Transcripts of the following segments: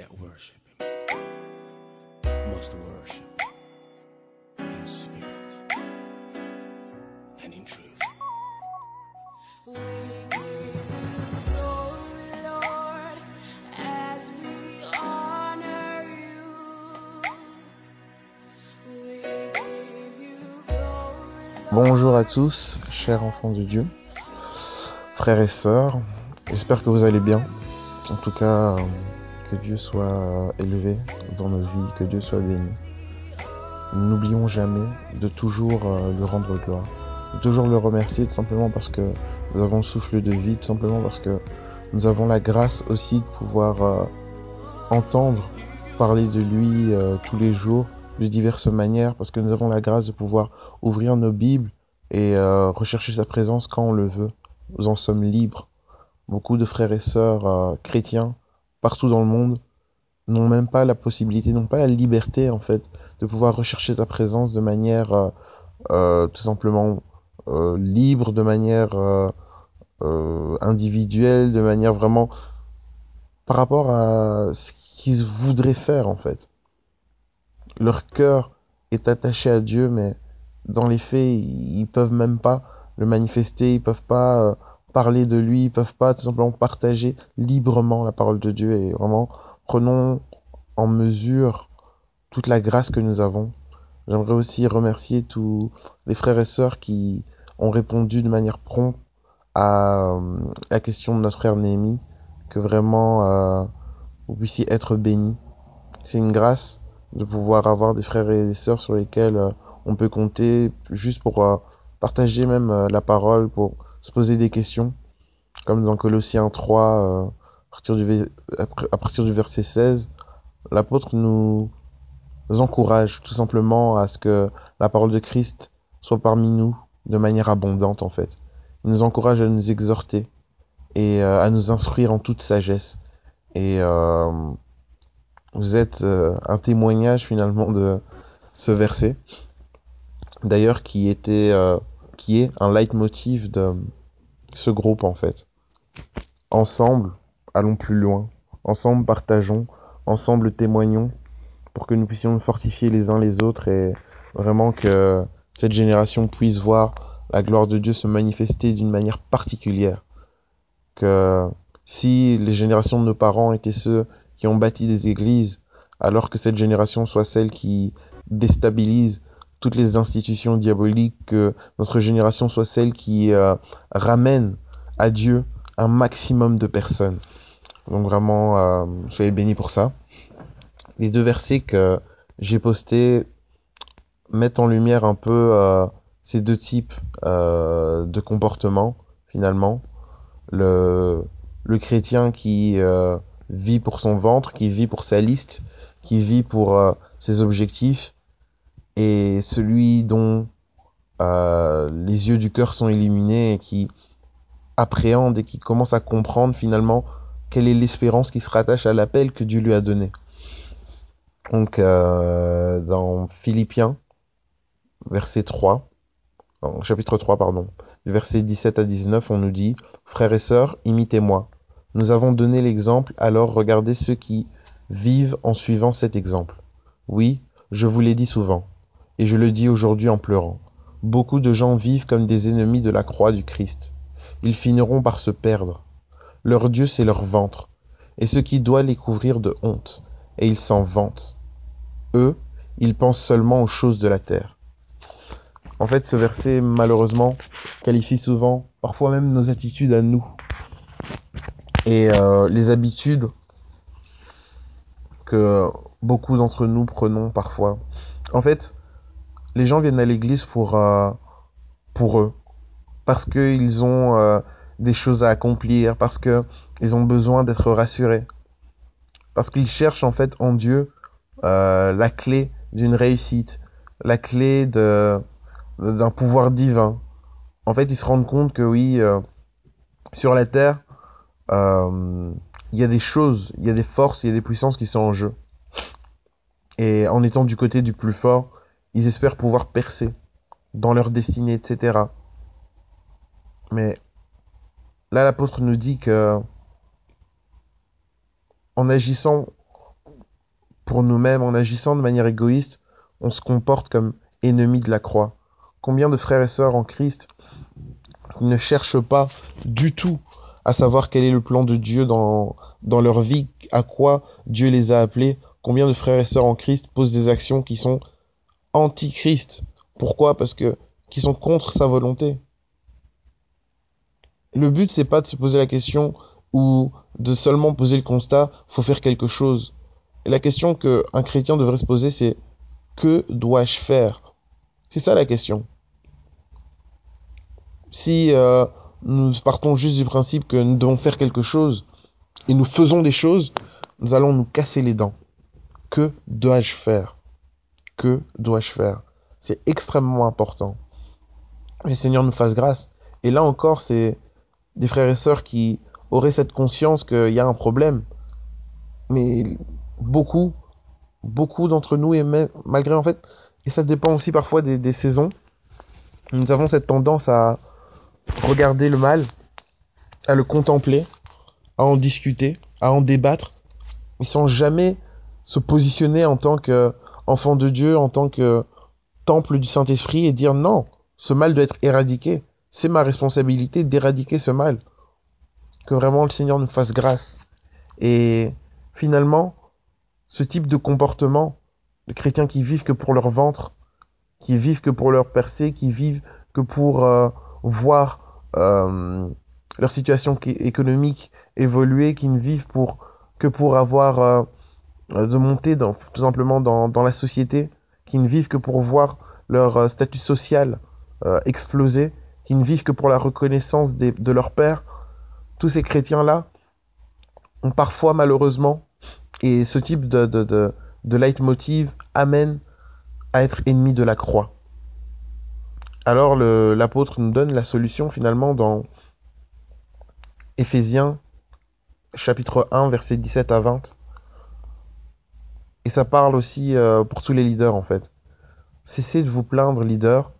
that worship him must worship in spirit and in truth. We give glory, Lord, as. Bonjour à tous, chers enfants de Dieu, frères et sœurs. J'espère que vous allez bien. En tout cas, que Dieu soit euh, élevé dans nos vies, que Dieu soit béni. N'oublions jamais de toujours euh, lui rendre gloire, de toujours le remercier tout simplement parce que nous avons le souffle de vie, tout simplement parce que nous avons la grâce aussi de pouvoir euh, entendre parler de lui tous les jours de diverses manières, parce que nous avons la grâce de pouvoir ouvrir nos Bibles et rechercher sa présence quand on le veut. Nous en sommes libres. Beaucoup de frères et sœurs chrétiens partout dans le monde n'ont même pas la possibilité, n'ont pas la liberté en fait de pouvoir rechercher sa présence de manière euh, euh, tout simplement euh, libre, de manière individuelle, de manière vraiment par rapport à ce qu'ils voudraient faire en fait. Leur cœur est attaché à Dieu, mais dans les faits, ils peuvent même pas le manifester, ils peuvent pas parler de lui, ils peuvent pas tout simplement partager librement la parole de Dieu et vraiment prenons en mesure toute la grâce que nous avons. J'aimerais aussi remercier tous les frères et sœurs qui ont répondu de manière prompte à euh, la question de notre frère Néhémie, que vraiment euh, vous puissiez être bénis. C'est une grâce de pouvoir avoir des frères et sœurs sur lesquels euh, on peut compter juste pour partager même la parole, pour se poser des questions, comme dans Colossiens 3, euh, à, partir du, à partir du verset 16, l'apôtre nous encourage tout simplement à ce que la parole de Christ soit parmi nous de manière abondante en fait. Il nous encourage à nous exhorter et euh, à nous instruire en toute sagesse. Et euh, vous êtes euh, un témoignage finalement de ce verset, d'ailleurs qui était, qui est un leitmotiv de ce groupe en fait. Ensemble, allons plus loin. Ensemble, partageons. Ensemble, témoignons pour que nous puissions nous fortifier les uns les autres et vraiment que cette génération puisse voir la gloire de Dieu se manifester d'une manière particulière. Que si les générations de nos parents étaient ceux qui ont bâti des églises, alors que cette génération soit celle qui déstabilise toutes les institutions diaboliques, que notre génération soit celle qui euh, ramène à Dieu un maximum de personnes. Donc vraiment, euh, soyez bénis pour ça. Les deux versets que j'ai postés mettent en lumière un peu euh, ces deux types euh, de comportements, finalement. Le, le chrétien qui euh, vit pour son ventre, qui vit pour sa liste, qui vit pour euh, ses objectifs, et celui dont euh, les yeux du cœur sont illuminés et qui appréhende et qui commence à comprendre finalement quelle est l'espérance qui se rattache à l'appel que Dieu lui a donné. Donc euh, dans Philippiens, verset 3, non, chapitre 3, pardon, verset 17 à 19, on nous dit, Frères et sœurs, imitez-moi. Nous avons donné l'exemple, alors regardez ceux qui vivent en suivant cet exemple. Oui, je vous l'ai dit souvent, et je le dis aujourd'hui en pleurant. Beaucoup de gens vivent comme des ennemis de la croix du Christ. Ils finiront par se perdre. Leur Dieu, c'est leur ventre, et ce qui doit les couvrir de honte, et ils s'en vantent. Eux, ils pensent seulement aux choses de la terre. En fait, ce verset, malheureusement, qualifie souvent, parfois même nos attitudes à nous. Et euh, les habitudes que beaucoup d'entre nous prenons parfois. En fait, les gens viennent à l'église pour, euh, pour eux. Parce qu'ils ont euh, des choses à accomplir, parce qu'ils ont besoin d'être rassurés. Parce qu'ils cherchent en fait en Dieu euh, la clé d'une réussite, la clé de d'un pouvoir divin. En fait, ils se rendent compte que oui, sur la terre, il y a des choses, il y a des forces, il y a des puissances qui sont en jeu. Et en étant du côté du plus fort, ils espèrent pouvoir percer dans leur destinée, etc. Mais là, l'apôtre nous dit que en agissant pour nous-mêmes, en agissant de manière égoïste, on se comporte comme ennemi de la croix. Combien de frères et sœurs en Christ ne cherchent pas du tout à savoir quel est le plan de Dieu dans, dans leur vie, à quoi Dieu les a appelés? Combien de frères et sœurs en Christ posent des actions qui sont anti-Christ. Pourquoi? Parce que qui sont contre sa volonté. Le but c'est pas de se poser la question ou de seulement poser le constat, faut faire quelque chose. La question que un chrétien devrait se poser c'est que dois-je faire? C'est ça la question. Si euh, nous partons juste du principe que nous devons faire quelque chose et nous faisons des choses, nous allons nous casser les dents. Que dois-je faire? Que dois-je faire? C'est extrêmement important. Le Seigneur nous fasse grâce. Et là encore, c'est des frères et sœurs qui auraient cette conscience qu'il y a un problème. Mais beaucoup, beaucoup d'entre nous, et malgré en fait, et ça dépend aussi parfois des, des saisons, nous avons cette tendance à regarder le mal, à le contempler, à en discuter, à en débattre, mais sans jamais se positionner en tant qu'enfant de Dieu, en tant que temple du Saint-Esprit et dire non, ce mal doit être éradiqué. C'est ma responsabilité d'éradiquer ce mal. Que vraiment le Seigneur nous fasse grâce. Et finalement, ce type de comportement, de chrétiens qui vivent que pour leur ventre, qui vivent que pour leur percée, qui vivent que pour euh, voir euh, leur situation économique évoluer, qui ne vivent pour que pour avoir euh, de monter dans, tout simplement dans, dans, la société, qui ne vivent que pour voir leur euh, statut social euh, exploser, qui ne vivent que pour la reconnaissance des, de leur père. Tous ces chrétiens-là ont parfois malheureusement, et ce type de, de, de, de leitmotiv amène à être ennemi de la croix. Alors l'apôtre nous donne la solution finalement dans Éphésiens chapitre 1 verset 17 à 20. Et ça parle aussi euh, pour tous les leaders en fait. Cessez de vous plaindre leader,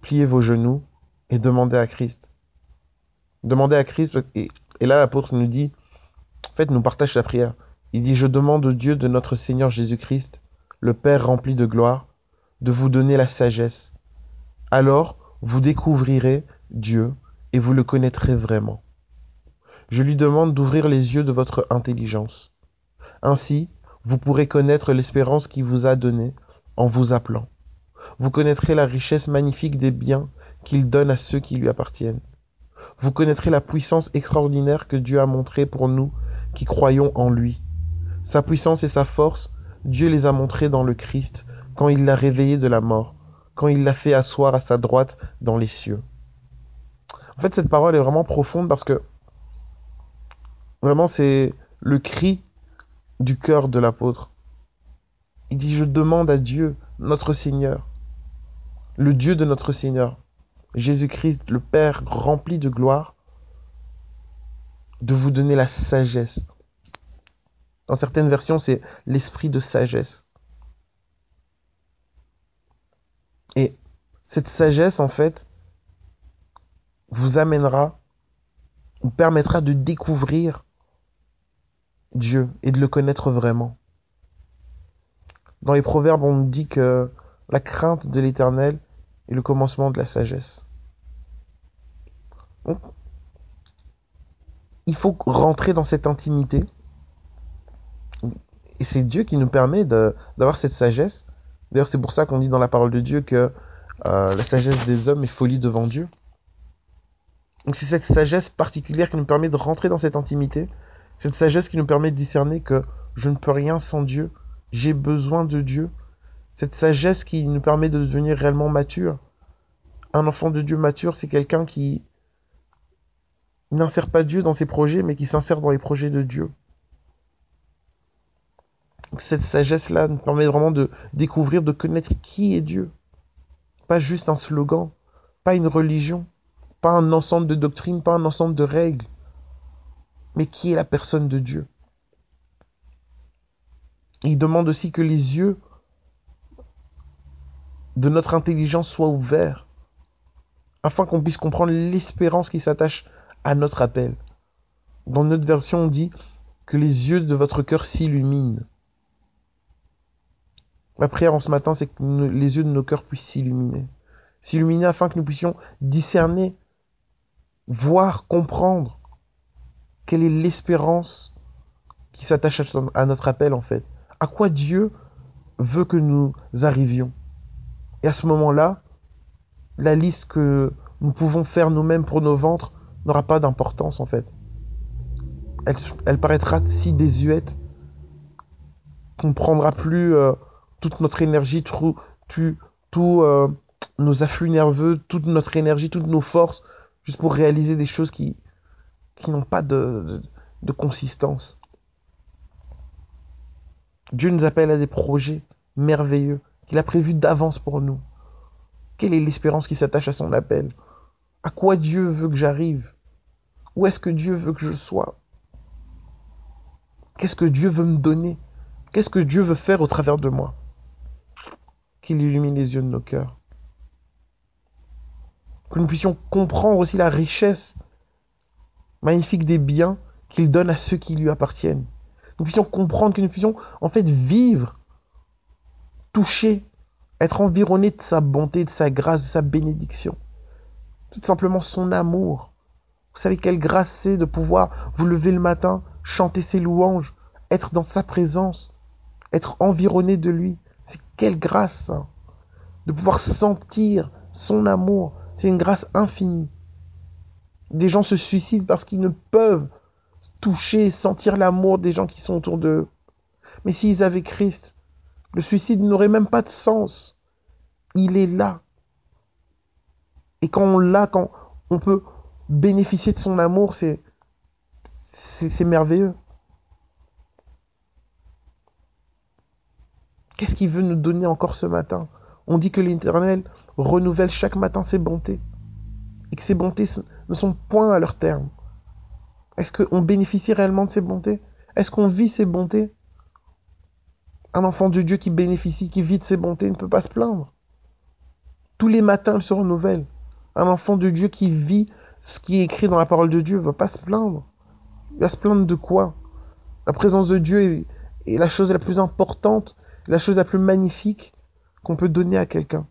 pliez vos genoux et demandez à Christ. Demandez à Christ et, et là l'apôtre nous dit, en fait nous partage sa prière. Il dit je demande au Dieu de notre Seigneur Jésus-Christ, le Père rempli de gloire, de vous donner la sagesse alors vous découvrirez Dieu et vous le connaîtrez vraiment. Je lui demande d'ouvrir les yeux de votre intelligence. Ainsi, vous pourrez connaître l'espérance qui vous a donnée en vous appelant. Vous connaîtrez la richesse magnifique des biens qu'il donne à ceux qui lui appartiennent. Vous connaîtrez la puissance extraordinaire que Dieu a montrée pour nous qui croyons en lui. Sa puissance et sa force, Dieu les a montrées dans le Christ quand il l'a réveillé de la mort quand il l'a fait asseoir à sa droite dans les cieux. En fait, cette parole est vraiment profonde parce que vraiment c'est le cri du cœur de l'apôtre. Il dit, je demande à Dieu, notre Seigneur, le Dieu de notre Seigneur, Jésus-Christ, le Père rempli de gloire, de vous donner la sagesse. Dans certaines versions, c'est l'esprit de sagesse. Et cette sagesse, en fait, vous amènera, vous permettra de découvrir Dieu et de le connaître vraiment. Dans les proverbes, on nous dit que la crainte de l'éternel est le commencement de la sagesse. Donc, il faut rentrer dans cette intimité. Et c'est Dieu qui nous permet d'avoir cette sagesse D'ailleurs, c'est pour ça qu'on dit dans la parole de Dieu que euh, la sagesse des hommes est folie devant Dieu. Donc c'est cette sagesse particulière qui nous permet de rentrer dans cette intimité, cette sagesse qui nous permet de discerner que je ne peux rien sans Dieu, j'ai besoin de Dieu, cette sagesse qui nous permet de devenir réellement mature. Un enfant de Dieu mature, c'est quelqu'un qui n'insère pas Dieu dans ses projets, mais qui s'insère dans les projets de Dieu cette sagesse-là nous permet vraiment de découvrir, de connaître qui est Dieu. Pas juste un slogan, pas une religion, pas un ensemble de doctrines, pas un ensemble de règles, mais qui est la personne de Dieu? Il demande aussi que les yeux de notre intelligence soient ouverts, afin qu'on puisse comprendre l'espérance qui s'attache à notre appel. Dans notre version, on dit que les yeux de votre cœur s'illuminent. Ma prière en ce matin, c'est que les yeux de nos cœurs puissent s'illuminer. S'illuminer afin que nous puissions discerner, voir, comprendre quelle est l'espérance qui s'attache à notre appel en fait? À quoi Dieu veut que nous arrivions? Et à ce moment-là, la liste que nous pouvons faire nous-mêmes pour nos ventres n'aura pas d'importance en fait. Elle, paraîtra si désuète qu'on ne prendra plus euh, toute notre énergie, tout, euh, nos afflux nerveux, toute notre énergie, toutes nos forces, juste pour réaliser des choses qui, qui n'ont pas de, de, consistance. Dieu nous appelle à des projets merveilleux qu'il a prévus d'avance pour nous. Quelle est l'espérance qui s'attache à son appel? À quoi Dieu veut que j'arrive? Où est-ce que Dieu veut que je sois? Qu'est-ce que Dieu veut me donner? Qu'est-ce que Dieu veut faire au travers de moi? Qu'il illumine les yeux de nos cœurs. Que nous puissions comprendre aussi la richesse magnifique des biens qu'il donne à ceux qui lui appartiennent. Nous puissions comprendre que nous puissions en fait vivre, toucher, être environné de sa bonté, de sa grâce, de sa bénédiction. Tout simplement son amour. Vous savez quelle grâce c'est de pouvoir vous lever le matin, chanter ses louanges, être dans sa présence, être environné de lui. C'est quelle grâce ça. De pouvoir sentir son amour. C'est une grâce infinie. Des gens se suicident parce qu'ils ne peuvent toucher, sentir l'amour des gens qui sont autour d'eux. Mais s'ils avaient Christ, le suicide n'aurait même pas de sens. Il est là. Et quand on l'a, quand on peut bénéficier de son amour, c'est c'est merveilleux. Qu'est-ce qu'il veut nous donner encore ce matin? On dit que l'Éternel renouvelle chaque matin ses bontés et que ces bontés ne sont point à leur terme. Est-ce qu'on bénéficie réellement de ces bontés? Est-ce qu'on vit ces bontés? Un enfant de Dieu qui bénéficie, qui vit de ses bontés ne peut pas se plaindre. Tous les matins, il se renouvelle. Un enfant de Dieu qui vit ce qui est écrit dans la parole de Dieu ne va pas se plaindre. Il va se plaindre de quoi? La présence de Dieu est la chose la plus importante, la chose la plus magnifique qu'on peut donner à quelqu'un.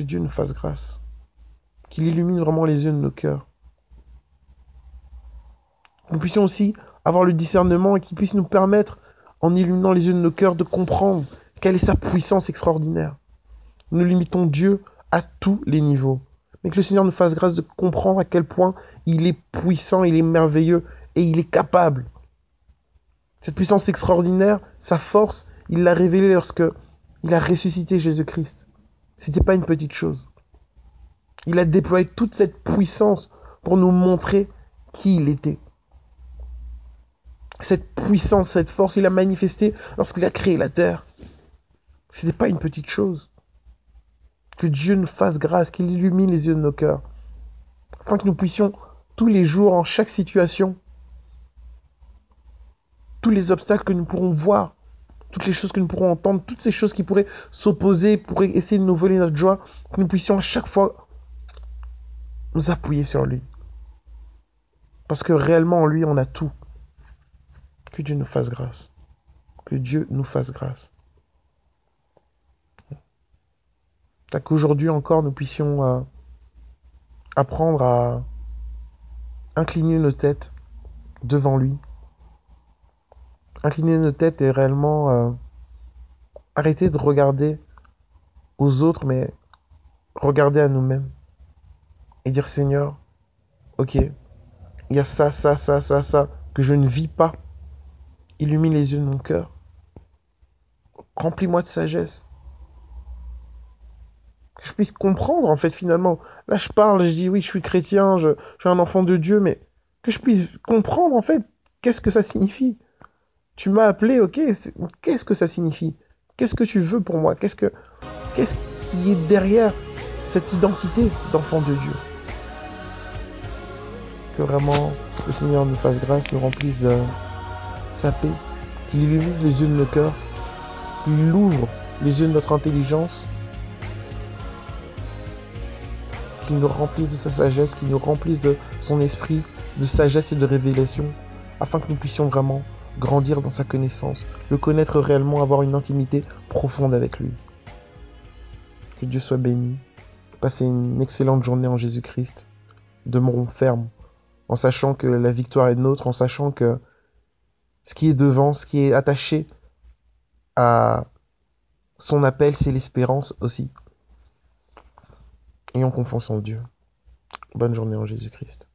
Que Dieu nous fasse grâce. Qu'il illumine vraiment les yeux de nos cœurs. Nous puissions aussi avoir le discernement et qu'il puisse nous permettre, en illuminant les yeux de nos cœurs, de comprendre quelle est sa puissance extraordinaire. Nous limitons Dieu à tous les niveaux. Mais que le Seigneur nous fasse grâce de comprendre à quel point il est puissant, il est merveilleux et il est capable. Cette puissance extraordinaire, sa force, il l'a révélée lorsque il a ressuscité Jésus-Christ. C'était pas une petite chose. Il a déployé toute cette puissance pour nous montrer qui il était. Cette puissance, cette force, il a manifesté lorsqu'il a créé la terre. C'était pas une petite chose. Que Dieu nous fasse grâce, qu'il illumine les yeux de nos cœurs, afin que nous puissions tous les jours, en chaque situation, tous les obstacles que nous pourrons voir, toutes les choses que nous pourrons entendre, toutes ces choses qui pourraient s'opposer, pourraient essayer de nous voler notre joie, que nous puissions à chaque fois nous appuyer sur lui. Parce que réellement en lui, on a tout. Que Dieu nous fasse grâce. Que Dieu nous fasse grâce. Qu'aujourd'hui encore, nous puissions euh, apprendre à incliner nos têtes devant lui. Incliner nos têtes et réellement euh, arrêter de regarder aux autres, mais regarder à nous-mêmes. Et dire Seigneur, ok, il y a ça, ça, ça, ça, ça, que je ne vis pas. Illumine les yeux de mon cœur. Remplis-moi de sagesse. Que je puisse comprendre, en fait, finalement. Là, je parle, je dis, oui, je suis chrétien, je, je suis un enfant de Dieu, mais que je puisse comprendre, en fait, qu'est-ce que ça signifie. Tu m'as appelé, ok, qu'est-ce que ça signifie? Qu'est-ce que tu veux pour moi? Qu'est-ce que, qu'est-ce qui est derrière cette identité d'enfant de Dieu? Que vraiment le Seigneur nous fasse grâce, nous remplisse de sa paix, qu'il illumine les yeux de nos cœurs, qu'il ouvre les yeux de notre intelligence, qu'il nous remplisse de sa sagesse, qu'il nous remplisse de son esprit, de sagesse et de révélation, afin que nous puissions vraiment grandir dans sa connaissance, le connaître réellement, avoir une intimité profonde avec lui. Que Dieu soit béni. Passez une excellente journée en Jésus-Christ. Demeurons fermes en sachant que la victoire est nôtre, en sachant que ce qui est devant, ce qui est attaché à son appel, c'est l'espérance aussi. Ayons confiance en Dieu. Bonne journée en Jésus-Christ.